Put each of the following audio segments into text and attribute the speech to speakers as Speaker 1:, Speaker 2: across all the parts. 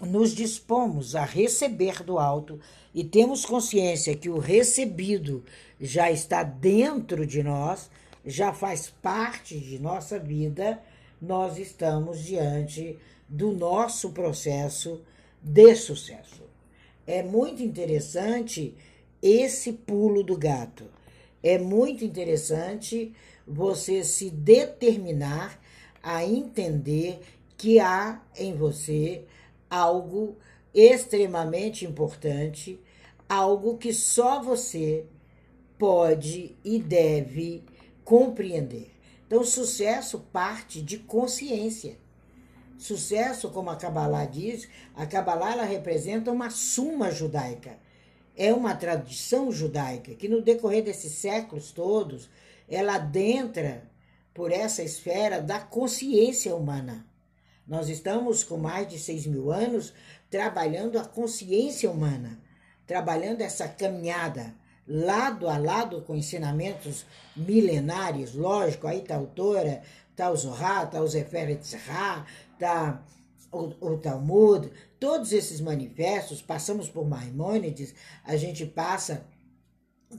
Speaker 1: nos dispomos a receber do alto e temos consciência que o recebido já está dentro de nós, já faz parte de nossa vida, nós estamos diante do nosso processo de sucesso. É muito interessante esse pulo do gato. É muito interessante você se determinar a entender que há em você algo extremamente importante, algo que só você pode e deve compreender. Então, sucesso parte de consciência. Sucesso, como a Kabbalah diz, a Kabbalah ela representa uma suma judaica. É uma tradição judaica que, no decorrer desses séculos todos, ela adentra por essa esfera da consciência humana. Nós estamos com mais de seis mil anos trabalhando a consciência humana, trabalhando essa caminhada lado a lado com ensinamentos milenários, lógico, aí está a autora, está o Zohar, está o Zefer Etzra, está o, o Talmud, todos esses manifestos, passamos por Maimônides, a gente passa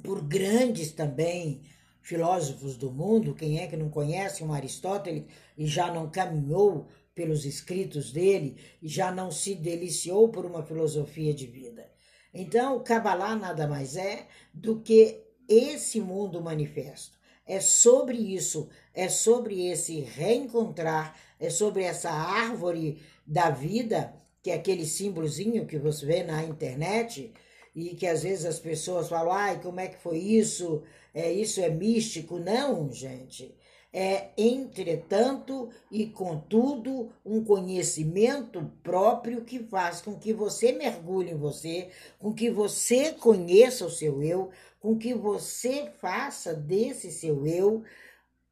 Speaker 1: por grandes também filósofos do mundo, quem é que não conhece? Um Aristóteles e já não caminhou pelos escritos dele e já não se deliciou por uma filosofia de vida. Então, o Kabbalah nada mais é do que esse mundo manifesto. É sobre isso, é sobre esse reencontrar, é sobre essa árvore da vida, que é aquele símbolozinho que você vê na internet, e que às vezes as pessoas falam, ai, como é que foi isso? É, isso é místico. Não, gente é, entretanto e contudo, um conhecimento próprio que faz com que você mergulhe em você, com que você conheça o seu eu, com que você faça desse seu eu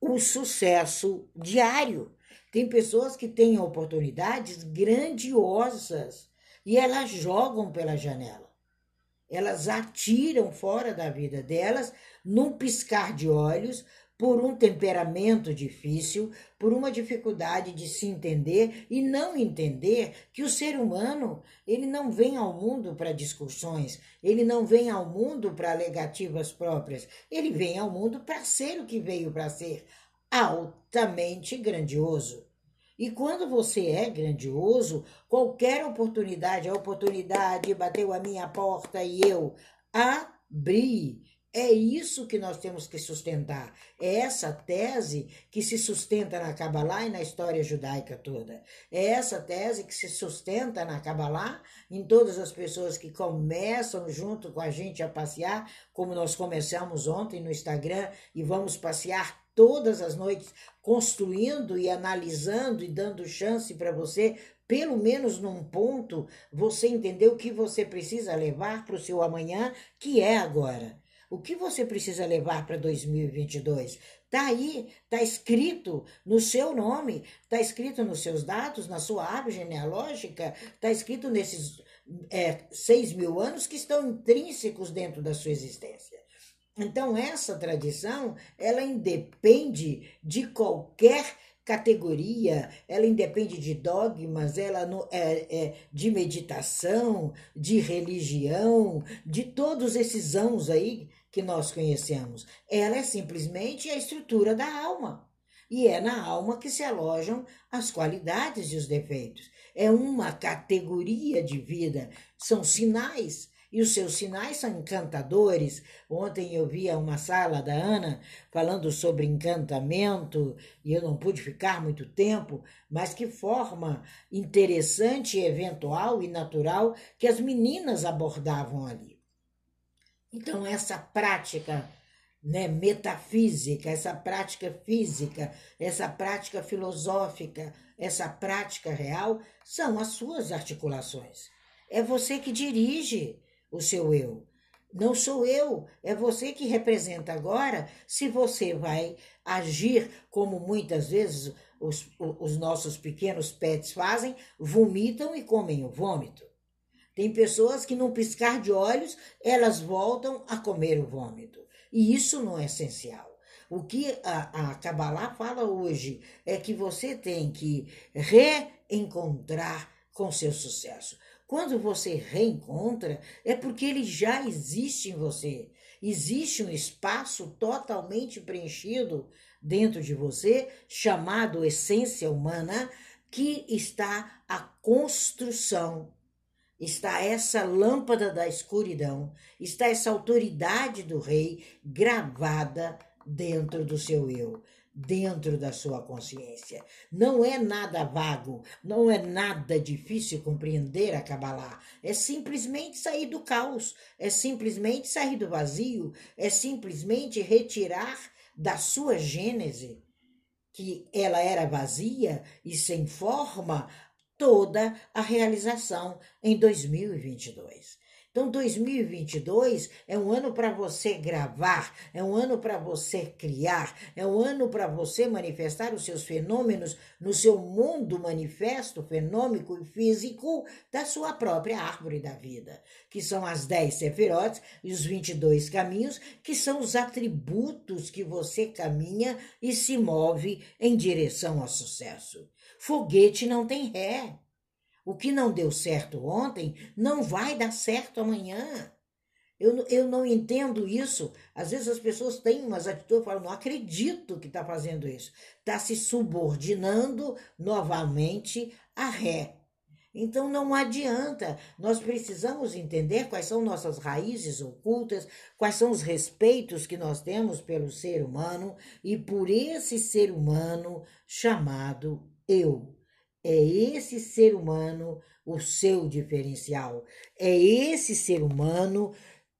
Speaker 1: o sucesso diário. Tem pessoas que têm oportunidades grandiosas e elas jogam pela janela. Elas atiram fora da vida delas num piscar de olhos, por um temperamento difícil, por uma dificuldade de se entender e não entender que o ser humano, ele não vem ao mundo para discussões, ele não vem ao mundo para alegativas próprias, ele vem ao mundo para ser o que veio para ser, altamente grandioso. E quando você é grandioso, qualquer oportunidade, a oportunidade bateu a minha porta e eu abri, é isso que nós temos que sustentar. É essa tese que se sustenta na Kabbalah e na história judaica toda. É essa tese que se sustenta na Kabbalah em todas as pessoas que começam junto com a gente a passear, como nós começamos ontem no Instagram e vamos passear todas as noites construindo e analisando e dando chance para você pelo menos num ponto, você entender o que você precisa levar para o seu amanhã, que é agora. O que você precisa levar para 2022? Está aí, está escrito no seu nome, está escrito nos seus dados, na sua árvore genealógica, está escrito nesses é, seis mil anos que estão intrínsecos dentro da sua existência. Então, essa tradição, ela independe de qualquer categoria, ela independe de dogmas, ela não, é, é, de meditação, de religião, de todos esses anos aí que nós conhecemos. Ela é simplesmente a estrutura da alma. E é na alma que se alojam as qualidades e os defeitos. É uma categoria de vida, são sinais. E os seus sinais são encantadores. Ontem eu via uma sala da Ana falando sobre encantamento e eu não pude ficar muito tempo, mas que forma interessante, eventual e natural que as meninas abordavam ali. Então, essa prática né, metafísica, essa prática física, essa prática filosófica, essa prática real, são as suas articulações. É você que dirige o seu eu. Não sou eu, é você que representa agora se você vai agir como muitas vezes os, os nossos pequenos pets fazem, vomitam e comem o vômito. Tem pessoas que, num piscar de olhos, elas voltam a comer o vômito. E isso não é essencial. O que a, a Kabbalah fala hoje é que você tem que reencontrar com seu sucesso. Quando você reencontra, é porque ele já existe em você. Existe um espaço totalmente preenchido dentro de você, chamado essência humana, que está a construção está essa lâmpada da escuridão, está essa autoridade do rei gravada dentro do seu eu, dentro da sua consciência. Não é nada vago, não é nada difícil compreender a Kabbalah. É simplesmente sair do caos, é simplesmente sair do vazio, é simplesmente retirar da sua gênese que ela era vazia e sem forma, toda a realização em 2022. Então, 2022 é um ano para você gravar, é um ano para você criar, é um ano para você manifestar os seus fenômenos no seu mundo manifesto, fenômico e físico da sua própria árvore da vida, que são as 10 sefirotes e os 22 caminhos, que são os atributos que você caminha e se move em direção ao sucesso. Foguete não tem ré. O que não deu certo ontem não vai dar certo amanhã. Eu, eu não entendo isso. Às vezes as pessoas têm umas atitudes e falam, não acredito que está fazendo isso. Está se subordinando novamente a ré. Então não adianta, nós precisamos entender quais são nossas raízes ocultas, quais são os respeitos que nós temos pelo ser humano e por esse ser humano chamado eu. É esse ser humano o seu diferencial. É esse ser humano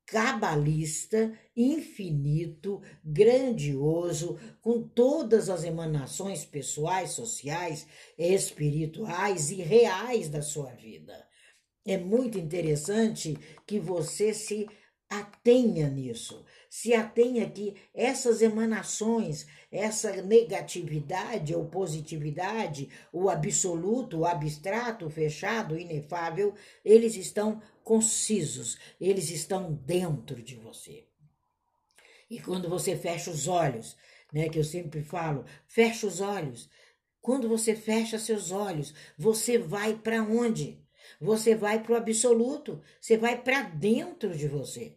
Speaker 1: cabalista, infinito, grandioso, com todas as emanações pessoais, sociais, espirituais e reais da sua vida. É muito interessante que você se atenha nisso se atenha que essas emanações, essa negatividade ou positividade, o absoluto, o abstrato, fechado, inefável, eles estão concisos, eles estão dentro de você. E quando você fecha os olhos, né, que eu sempre falo, fecha os olhos. Quando você fecha seus olhos, você vai para onde? Você vai para o absoluto, você vai para dentro de você.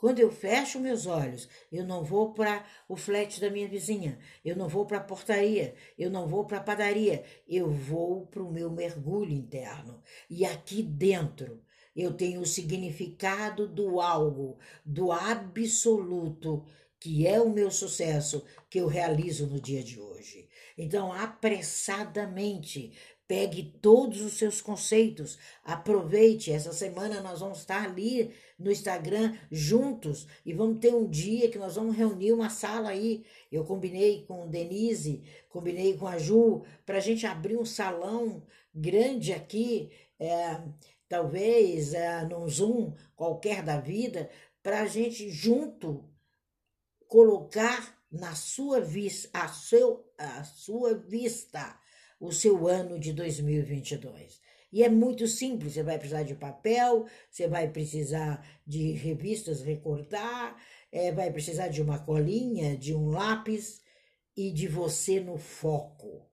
Speaker 1: Quando eu fecho meus olhos, eu não vou para o flat da minha vizinha, eu não vou para a portaria, eu não vou para a padaria, eu vou para o meu mergulho interno. E aqui dentro eu tenho o significado do algo, do absoluto, que é o meu sucesso que eu realizo no dia de hoje. Então, apressadamente, Pegue todos os seus conceitos, aproveite. Essa semana nós vamos estar ali no Instagram juntos e vamos ter um dia que nós vamos reunir uma sala aí. Eu combinei com Denise, combinei com a Ju, para a gente abrir um salão grande aqui, é, talvez é, num Zoom qualquer da vida, para a gente junto colocar na sua vista, a, seu, a sua vista o seu ano de 2022. E é muito simples, você vai precisar de papel, você vai precisar de revistas recortar, é, vai precisar de uma colinha, de um lápis e de você no foco.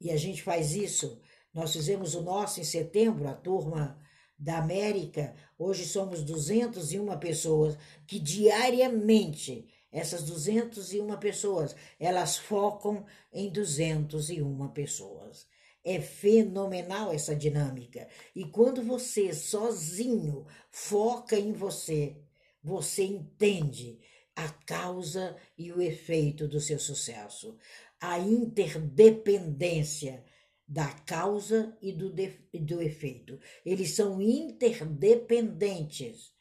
Speaker 1: E a gente faz isso. Nós fizemos o nosso em setembro, a turma da América. Hoje somos 201 pessoas que diariamente essas 201 pessoas, elas focam em 201 pessoas. É fenomenal essa dinâmica. E quando você sozinho foca em você, você entende a causa e o efeito do seu sucesso, a interdependência da causa e do, de, do efeito. Eles são interdependentes.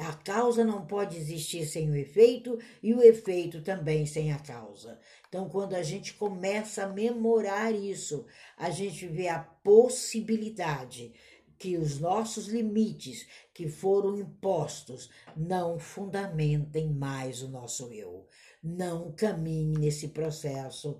Speaker 1: A causa não pode existir sem o efeito e o efeito também sem a causa. Então, quando a gente começa a memorar isso, a gente vê a possibilidade que os nossos limites que foram impostos não fundamentem mais o nosso eu. Não caminhe nesse processo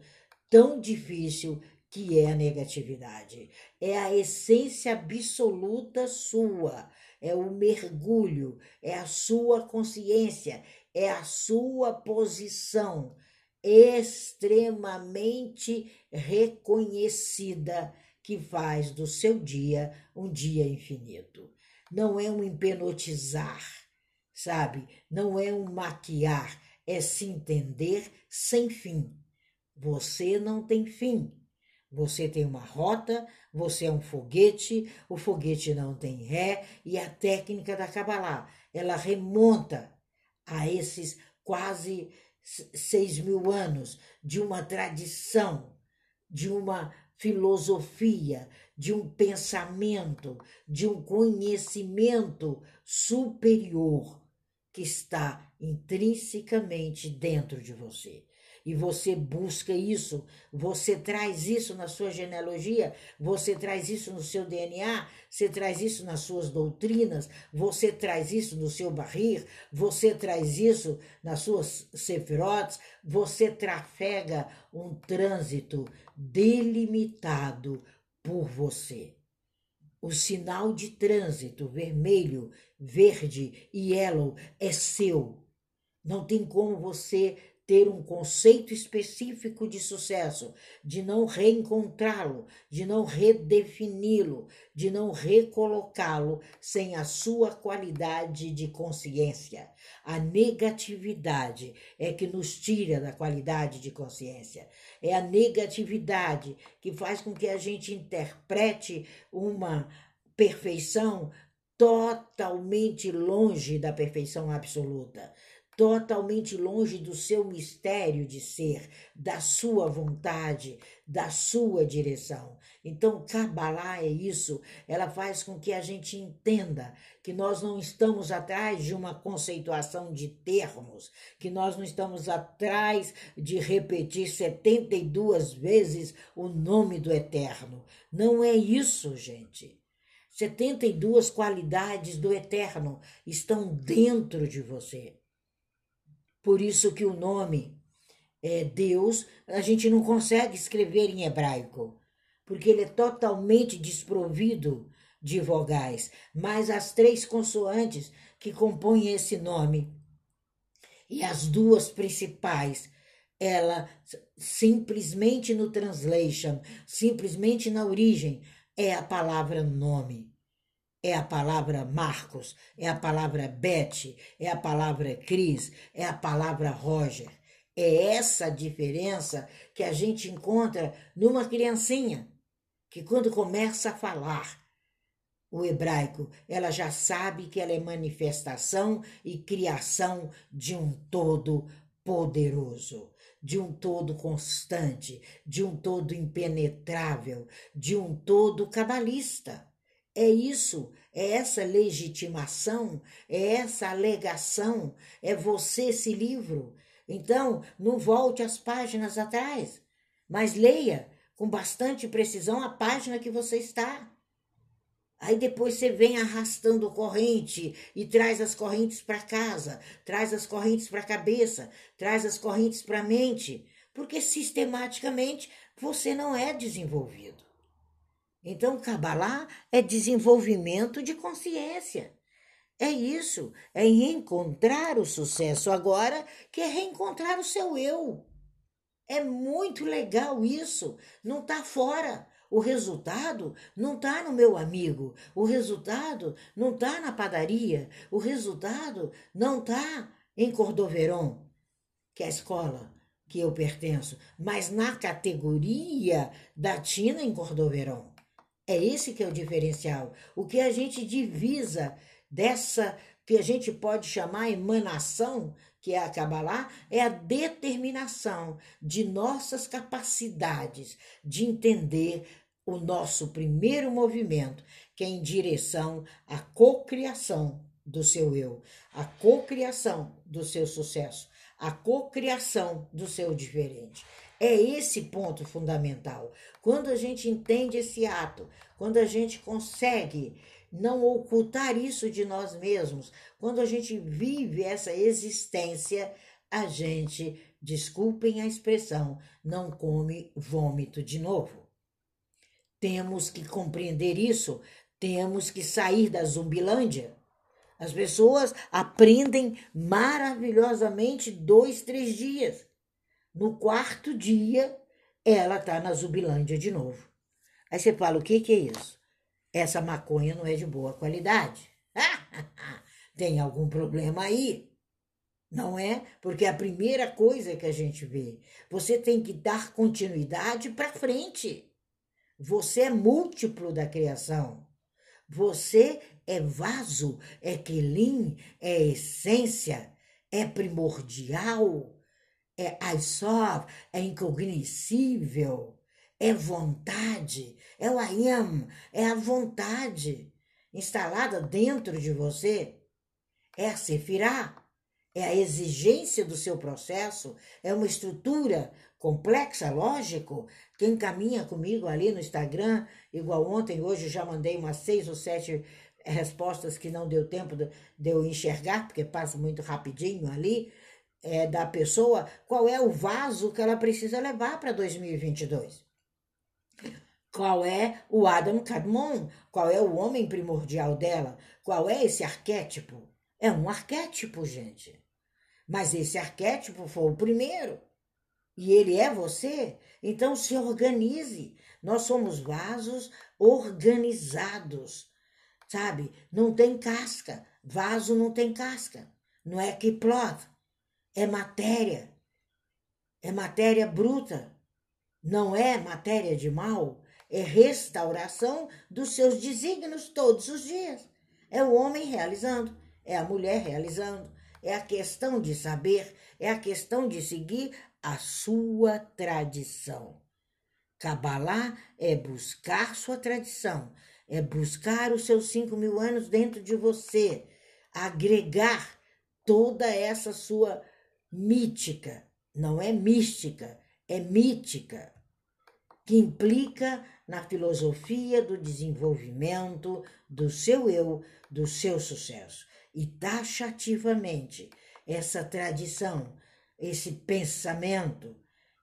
Speaker 1: tão difícil que é a negatividade. É a essência absoluta sua é o mergulho, é a sua consciência, é a sua posição extremamente reconhecida que faz do seu dia um dia infinito. Não é um empenotizar, sabe? Não é um maquiar, é se entender sem fim. Você não tem fim. Você tem uma rota, você é um foguete, o foguete não tem ré, e a técnica da Kabbalah, ela remonta a esses quase seis mil anos de uma tradição, de uma filosofia, de um pensamento, de um conhecimento superior que está intrinsecamente dentro de você e você busca isso, você traz isso na sua genealogia, você traz isso no seu DNA, você traz isso nas suas doutrinas, você traz isso no seu barrir, você traz isso nas suas sefirotes, você trafega um trânsito delimitado por você. O sinal de trânsito vermelho, verde e yellow é seu. Não tem como você ter um conceito específico de sucesso, de não reencontrá-lo, de não redefini-lo, de não recolocá-lo sem a sua qualidade de consciência. A negatividade é que nos tira da qualidade de consciência. É a negatividade que faz com que a gente interprete uma perfeição totalmente longe da perfeição absoluta totalmente longe do seu mistério de ser, da sua vontade, da sua direção. Então, Kabbalah é isso, ela faz com que a gente entenda que nós não estamos atrás de uma conceituação de termos, que nós não estamos atrás de repetir 72 vezes o nome do Eterno. Não é isso, gente. 72 qualidades do Eterno estão dentro de você. Por isso que o nome é Deus, a gente não consegue escrever em hebraico, porque ele é totalmente desprovido de vogais, mas as três consoantes que compõem esse nome e as duas principais, ela simplesmente no translation, simplesmente na origem, é a palavra nome é a palavra Marcos, é a palavra Beth, é a palavra Cris, é a palavra Roger. É essa diferença que a gente encontra numa criancinha, que quando começa a falar o hebraico, ela já sabe que ela é manifestação e criação de um todo poderoso, de um todo constante, de um todo impenetrável, de um todo cabalista. É isso, é essa legitimação, é essa alegação, é você esse livro. Então, não volte às páginas atrás, mas leia com bastante precisão a página que você está. Aí depois você vem arrastando corrente e traz as correntes para casa, traz as correntes para a cabeça, traz as correntes para a mente, porque sistematicamente você não é desenvolvido. Então, Kabbalah é desenvolvimento de consciência. É isso, é encontrar o sucesso agora, que é reencontrar o seu eu. É muito legal isso, não está fora. O resultado não está no meu amigo, o resultado não está na padaria, o resultado não está em Cordoveron, que é a escola que eu pertenço, mas na categoria da Tina em Cordoveron. É esse que é o diferencial. O que a gente divisa dessa que a gente pode chamar emanação, que é a Kabbalah, é a determinação de nossas capacidades de entender o nosso primeiro movimento, que é em direção à cocriação do seu eu, a cocriação do seu sucesso, a cocriação do seu diferente. É esse ponto fundamental. Quando a gente entende esse ato, quando a gente consegue não ocultar isso de nós mesmos, quando a gente vive essa existência, a gente, desculpem a expressão, não come vômito de novo. Temos que compreender isso, temos que sair da zumbilândia. As pessoas aprendem maravilhosamente dois, três dias. No quarto dia, ela está na Zubilândia de novo. Aí você fala: o que, que é isso? Essa maconha não é de boa qualidade. Tem algum problema aí? Não é? Porque a primeira coisa que a gente vê, você tem que dar continuidade para frente. Você é múltiplo da criação. Você é vaso, é quelim, é essência, é primordial, é aisof, é incognoscível, é vontade, é o I am, é a vontade instalada dentro de você, é sefirá, é a exigência do seu processo, é uma estrutura complexa, lógico. Quem caminha comigo ali no Instagram, igual ontem, hoje já mandei umas seis ou sete respostas que não deu tempo de eu enxergar, porque passa muito rapidinho ali, é, da pessoa, qual é o vaso que ela precisa levar para 2022. Qual é o Adam Kadmon? Qual é o homem primordial dela? Qual é esse arquétipo? É um arquétipo, gente. Mas esse arquétipo foi o primeiro. E ele é você. Então se organize. Nós somos vasos organizados. Sabe? Não tem casca. Vaso não tem casca. Não é que plot. É matéria. É matéria bruta. Não é matéria de mal é restauração dos seus desígnios todos os dias. É o homem realizando, é a mulher realizando, é a questão de saber, é a questão de seguir a sua tradição. Cabalá é buscar sua tradição, é buscar os seus cinco mil anos dentro de você, agregar toda essa sua mítica, não é mística, é mítica, que implica na filosofia do desenvolvimento do seu eu, do seu sucesso. E taxativamente, essa tradição, esse pensamento,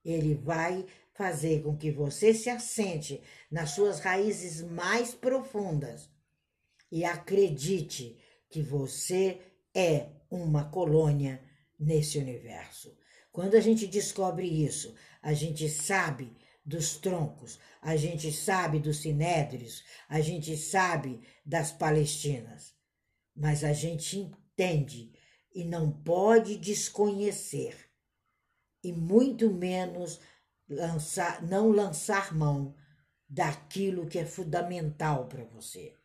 Speaker 1: ele vai fazer com que você se assente nas suas raízes mais profundas e acredite que você é uma colônia nesse universo. Quando a gente descobre isso, a gente sabe dos troncos, a gente sabe dos sinédrios, a gente sabe das palestinas, mas a gente entende e não pode desconhecer, e muito menos lançar, não lançar mão daquilo que é fundamental para você,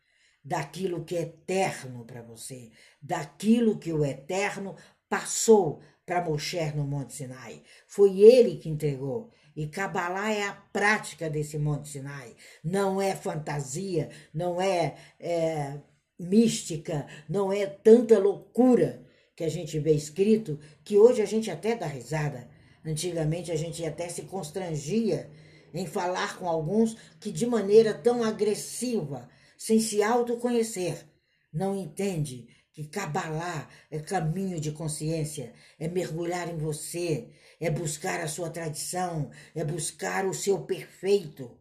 Speaker 1: daquilo que é eterno para você, daquilo que o eterno passou para Moshe no Monte Sinai. Foi ele que entregou. E Kabbalah é a prática desse Monte Sinai. Não é fantasia, não é, é mística, não é tanta loucura que a gente vê escrito que hoje a gente até dá risada. Antigamente a gente até se constrangia em falar com alguns que de maneira tão agressiva, sem se autoconhecer, não entende que Kabbalah é caminho de consciência, é mergulhar em você, é buscar a sua tradição, é buscar o seu perfeito.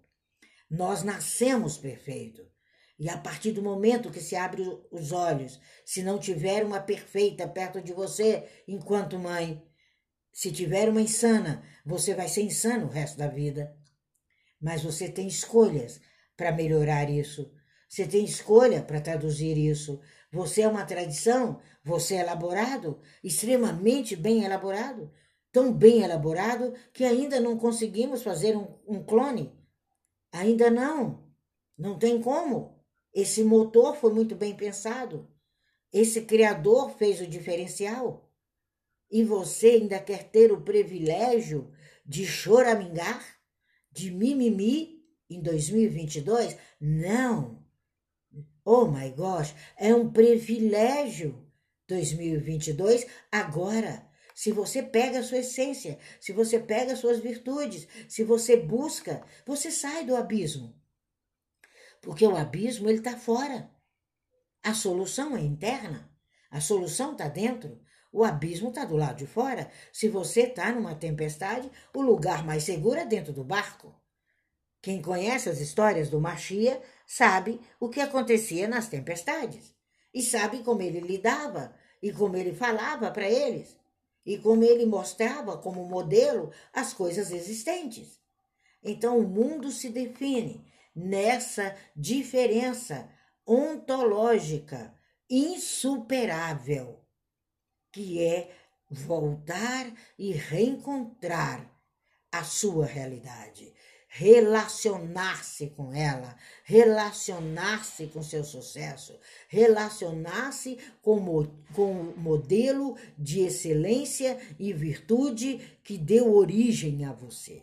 Speaker 1: Nós nascemos perfeito. E a partir do momento que se abre os olhos, se não tiver uma perfeita perto de você enquanto mãe, se tiver uma insana, você vai ser insano o resto da vida. Mas você tem escolhas para melhorar isso. Você tem escolha para traduzir isso. Você é uma tradição, você é elaborado, extremamente bem elaborado tão bem elaborado que ainda não conseguimos fazer um, um clone. Ainda não. Não tem como. Esse motor foi muito bem pensado. Esse criador fez o diferencial. E você ainda quer ter o privilégio de choramingar, de mimimi em 2022? Não. Oh my gosh, é um privilégio 2022 agora se você pega a sua essência, se você pega as suas virtudes, se você busca, você sai do abismo. Porque o abismo ele está fora. A solução é interna. A solução está dentro. O abismo está do lado de fora. Se você está numa tempestade, o lugar mais seguro é dentro do barco. Quem conhece as histórias do Machia sabe o que acontecia nas tempestades e sabe como ele lidava e como ele falava para eles e como ele mostrava como modelo as coisas existentes. Então o mundo se define nessa diferença ontológica insuperável, que é voltar e reencontrar a sua realidade, relacionar-se com ela, relacionar-se com seu sucesso, relacionar-se com, com o modelo de excelência e virtude que deu origem a você.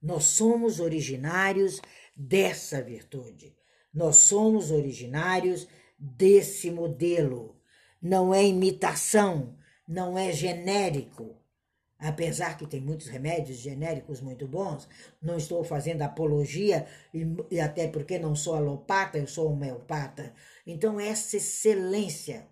Speaker 1: Nós somos originários dessa virtude. Nós somos originários desse modelo. Não é imitação, não é genérico. Apesar que tem muitos remédios genéricos muito bons, não estou fazendo apologia, e, até porque não sou alopata, eu sou homeopata. Então, essa excelência,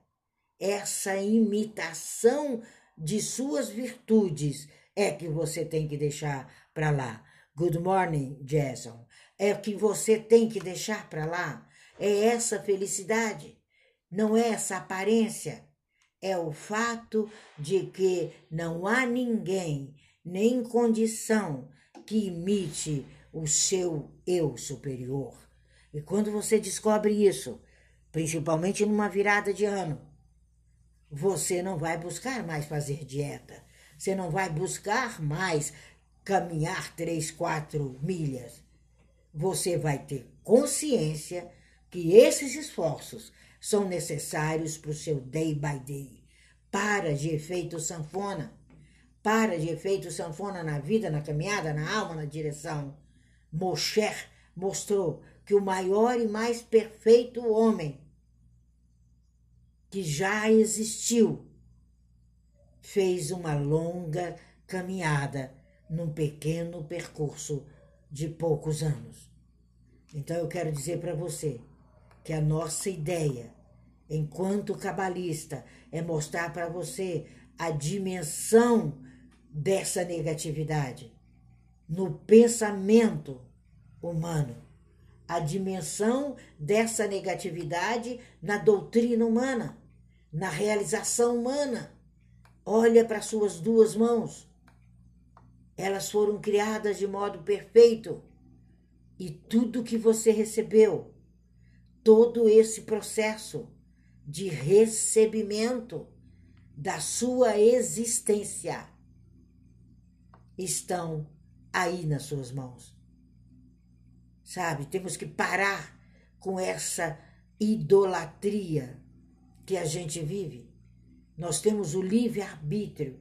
Speaker 1: essa imitação de suas virtudes é que você tem que deixar para lá. Good morning, Jason. É que você tem que deixar para lá. É essa felicidade, não é essa aparência é o fato de que não há ninguém, nem condição, que imite o seu eu superior. E quando você descobre isso, principalmente numa virada de ano, você não vai buscar mais fazer dieta, você não vai buscar mais caminhar três, quatro milhas. Você vai ter consciência que esses esforços são necessários para o seu day by day. Para de efeito sanfona. Para de efeito sanfona na vida, na caminhada, na alma, na direção. Mosher mostrou que o maior e mais perfeito homem que já existiu fez uma longa caminhada num pequeno percurso de poucos anos. Então eu quero dizer para você que a nossa ideia, enquanto cabalista, é mostrar para você a dimensão dessa negatividade no pensamento humano, a dimensão dessa negatividade na doutrina humana, na realização humana. Olha para suas duas mãos. Elas foram criadas de modo perfeito. E tudo que você recebeu todo esse processo de recebimento da sua existência estão aí nas suas mãos. Sabe, temos que parar com essa idolatria que a gente vive. Nós temos o livre-arbítrio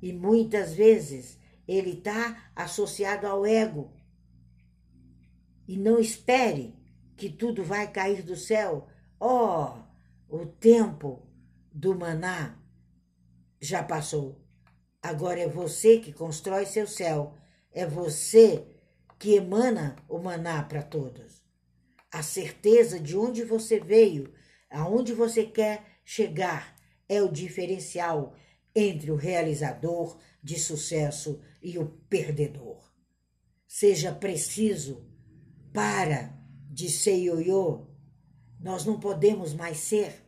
Speaker 1: e muitas vezes ele está associado ao ego. E não espere que tudo vai cair do céu. Oh, o tempo do maná já passou. Agora é você que constrói seu céu. É você que emana o maná para todos. A certeza de onde você veio, aonde você quer chegar, é o diferencial entre o realizador de sucesso e o perdedor. Seja preciso para de ser ioiô. Nós não podemos mais ser.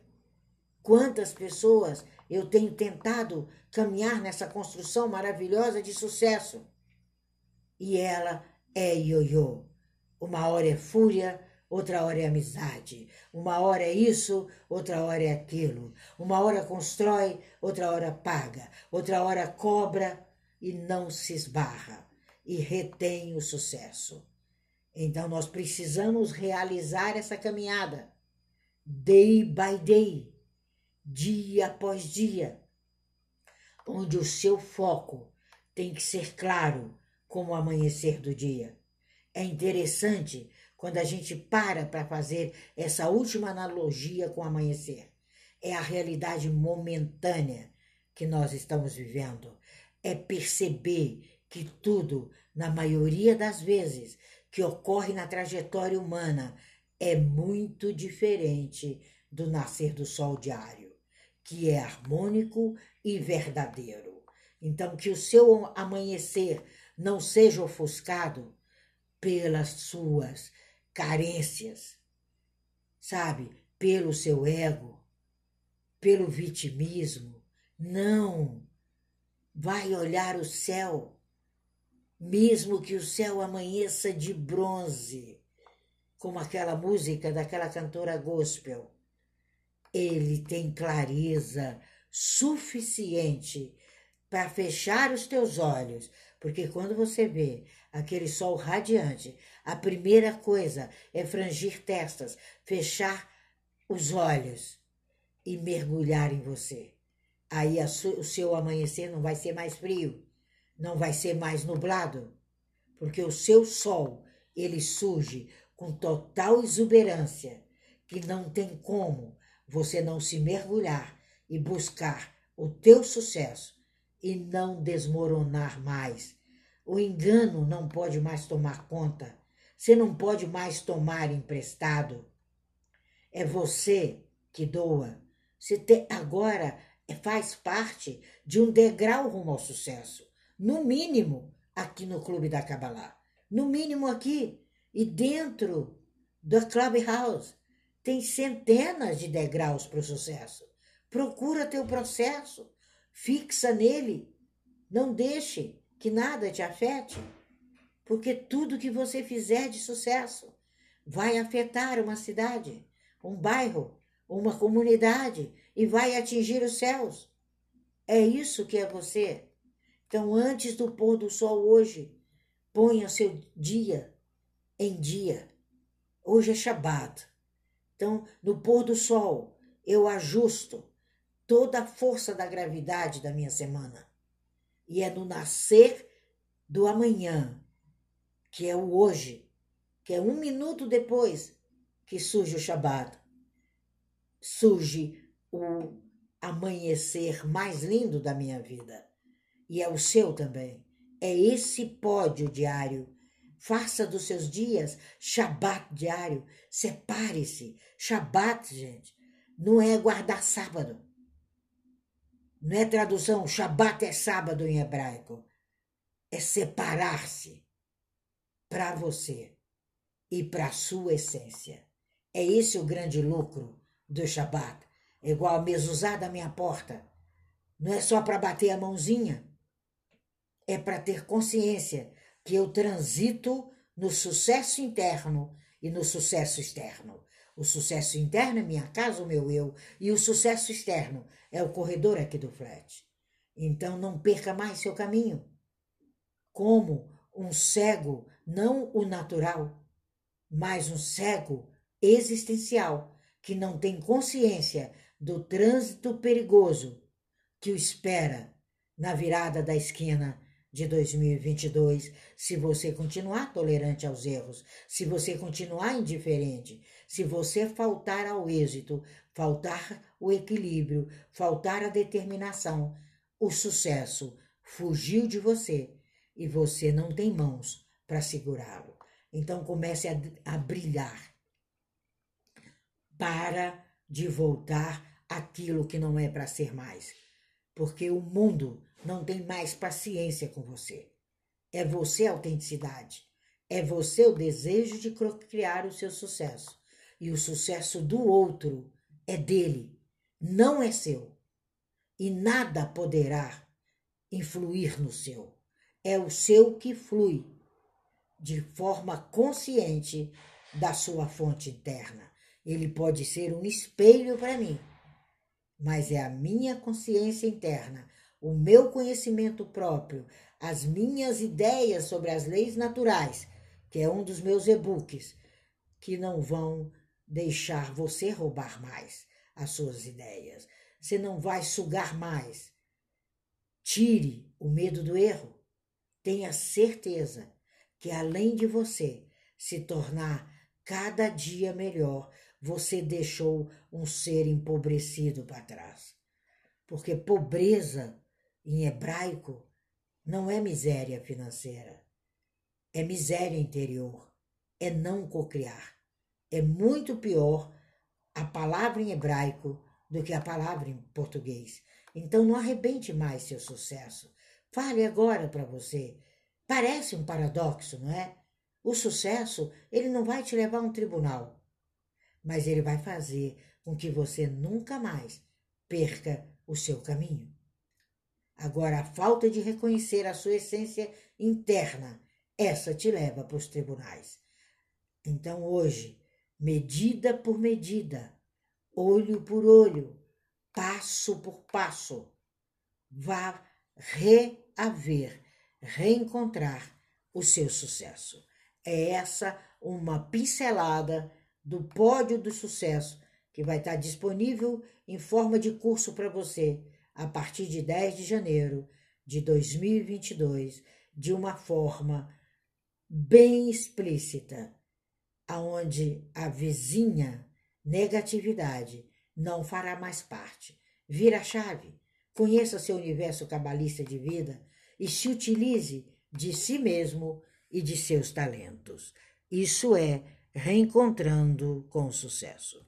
Speaker 1: Quantas pessoas eu tenho tentado caminhar nessa construção maravilhosa de sucesso. E ela é ioiô. Uma hora é fúria, outra hora é amizade. Uma hora é isso, outra hora é aquilo. Uma hora constrói, outra hora paga. Outra hora cobra e não se esbarra. E retém o sucesso. Então nós precisamos realizar essa caminhada day by day, dia após dia, onde o seu foco tem que ser claro como o amanhecer do dia. É interessante quando a gente para para fazer essa última analogia com o amanhecer. É a realidade momentânea que nós estamos vivendo. É perceber que tudo, na maioria das vezes, que ocorre na trajetória humana é muito diferente do nascer do sol diário, que é harmônico e verdadeiro. Então, que o seu amanhecer não seja ofuscado pelas suas carências, sabe? Pelo seu ego, pelo vitimismo. Não! Vai olhar o céu mesmo que o céu amanheça de bronze, como aquela música daquela cantora gospel, ele tem clareza suficiente para fechar os teus olhos, porque quando você vê aquele sol radiante, a primeira coisa é frangir testas, fechar os olhos e mergulhar em você. Aí o seu amanhecer não vai ser mais frio, não vai ser mais nublado, porque o seu sol, ele surge com total exuberância, que não tem como você não se mergulhar e buscar o teu sucesso e não desmoronar mais. O engano não pode mais tomar conta. Você não pode mais tomar emprestado. É você que doa. Você te, agora faz parte de um degrau rumo ao sucesso. No mínimo, aqui no Clube da Kabbalah. No mínimo aqui. E dentro do Clubhouse tem centenas de degraus para o sucesso. Procura teu processo, fixa nele, não deixe que nada te afete, porque tudo que você fizer de sucesso vai afetar uma cidade, um bairro, uma comunidade e vai atingir os céus. É isso que é você. Então, antes do pôr do sol hoje, ponha seu dia em dia. Hoje é Shabbat. Então, no pôr do sol, eu ajusto toda a força da gravidade da minha semana. E é no nascer do amanhã, que é o hoje, que é um minuto depois que surge o Shabbat, surge o amanhecer mais lindo da minha vida. E é o seu também. É esse pódio diário. Faça dos seus dias Shabat diário. Separe-se. Shabat, gente, não é guardar sábado. Não é tradução, Shabat é sábado em hebraico. É separar-se para você e para a sua essência. É esse o grande lucro do Shabat. É igual a mesa da minha porta. Não é só para bater a mãozinha. É para ter consciência que eu transito no sucesso interno e no sucesso externo. O sucesso interno é minha casa, o meu eu, e o sucesso externo é o corredor aqui do flat. Então não perca mais seu caminho. Como um cego, não o natural, mas um cego existencial, que não tem consciência do trânsito perigoso que o espera na virada da esquina de 2022, se você continuar tolerante aos erros, se você continuar indiferente, se você faltar ao êxito, faltar o equilíbrio, faltar a determinação, o sucesso fugiu de você e você não tem mãos para segurá-lo. Então comece a, a brilhar. Para de voltar aquilo que não é para ser mais. Porque o mundo não tem mais paciência com você. É você a autenticidade. É você o desejo de criar o seu sucesso. E o sucesso do outro é dele, não é seu. E nada poderá influir no seu. É o seu que flui de forma consciente da sua fonte interna. Ele pode ser um espelho para mim, mas é a minha consciência interna, o meu conhecimento próprio, as minhas ideias sobre as leis naturais, que é um dos meus e-books, que não vão deixar você roubar mais as suas ideias. Você não vai sugar mais. Tire o medo do erro. Tenha certeza que além de você se tornar cada dia melhor, você deixou um ser empobrecido para trás. Porque pobreza, em hebraico, não é miséria financeira, é miséria interior, é não cocriar. É muito pior a palavra em hebraico do que a palavra em português. Então não arrebente mais seu sucesso. Fale agora para você. Parece um paradoxo, não é? O sucesso, ele não vai te levar a um tribunal mas ele vai fazer com que você nunca mais perca o seu caminho. Agora, a falta de reconhecer a sua essência interna, essa te leva para os tribunais. Então, hoje, medida por medida, olho por olho, passo por passo, vá reaver, reencontrar o seu sucesso. É essa uma pincelada do pódio do sucesso que vai estar disponível em forma de curso para você a partir de 10 de janeiro de 2022, de uma forma bem explícita, aonde a vizinha negatividade não fará mais parte. Vira a chave, conheça seu universo cabalista de vida e se utilize de si mesmo e de seus talentos. Isso é reencontrando com sucesso.